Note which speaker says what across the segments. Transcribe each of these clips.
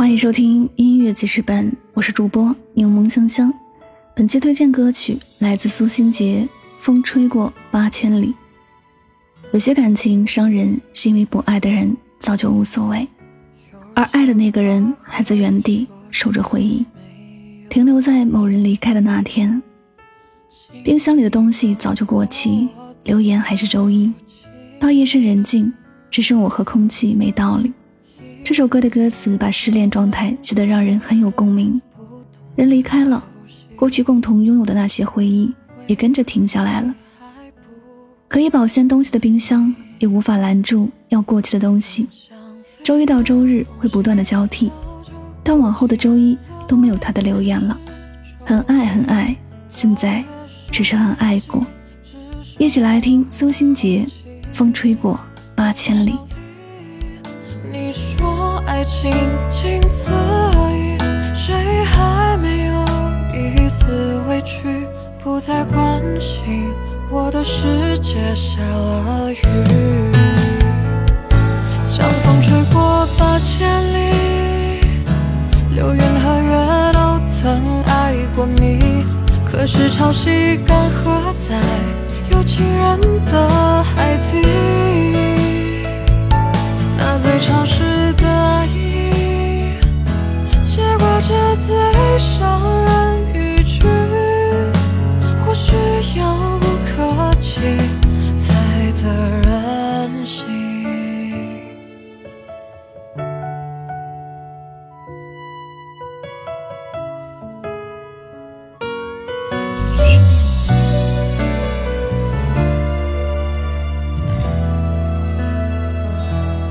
Speaker 1: 欢迎收听音乐记事本，我是主播柠檬香香。本期推荐歌曲来自苏新杰，《风吹过八千里》。有些感情伤人，是因为不爱的人早就无所谓，而爱的那个人还在原地守着回忆，停留在某人离开的那天。冰箱里的东西早就过期，留言还是周一。到夜深人静，只剩我和空气没道理。这首歌的歌词把失恋状态写得让人很有共鸣。人离开了，过去共同拥有的那些回忆也跟着停下来了。可以保鲜东西的冰箱也无法拦住要过期的东西。周一到周日会不断的交替，但往后的周一都没有他的留言了。很爱很爱，现在只是很爱过。一起来听苏新杰。风吹过八千里。
Speaker 2: 爱情仅此而已，谁还没有一丝委屈？不再关心我的世界下了雨，像风吹过八千里，流云和月都曾爱过你，可是潮汐干涸在。有情人的海底，可及才得人心。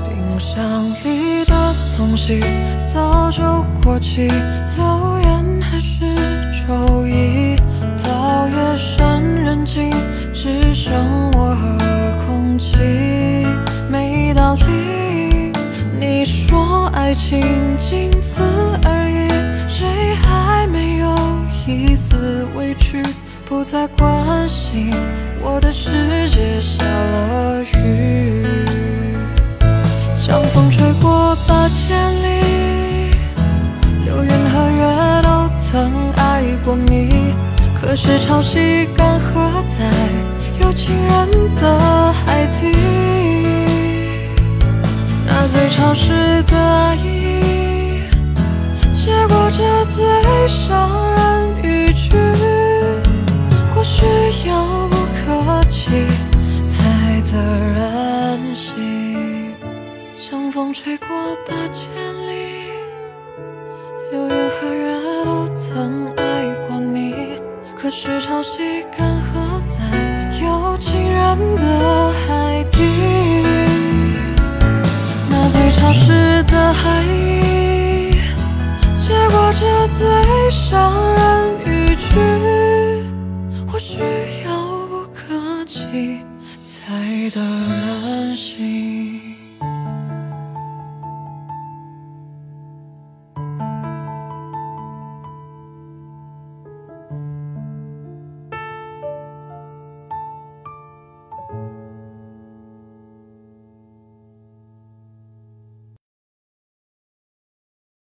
Speaker 2: 冰箱里的东西早就过期，留言还是周一。到夜深爱情仅此而已，谁还没有一丝委屈？不再关心我的世界下了雨。像风吹过八千里，流云和月都曾爱过你，可是潮汐干涸在有情人的海底，最潮湿的爱意，写过这最伤人语句，或许遥不可及才得人心。像风吹过八千里，流云和月都曾爱过你，可是潮汐干涸在有情人的海底，消失的海意，写过这最伤人语句，或许遥不可及才得人心。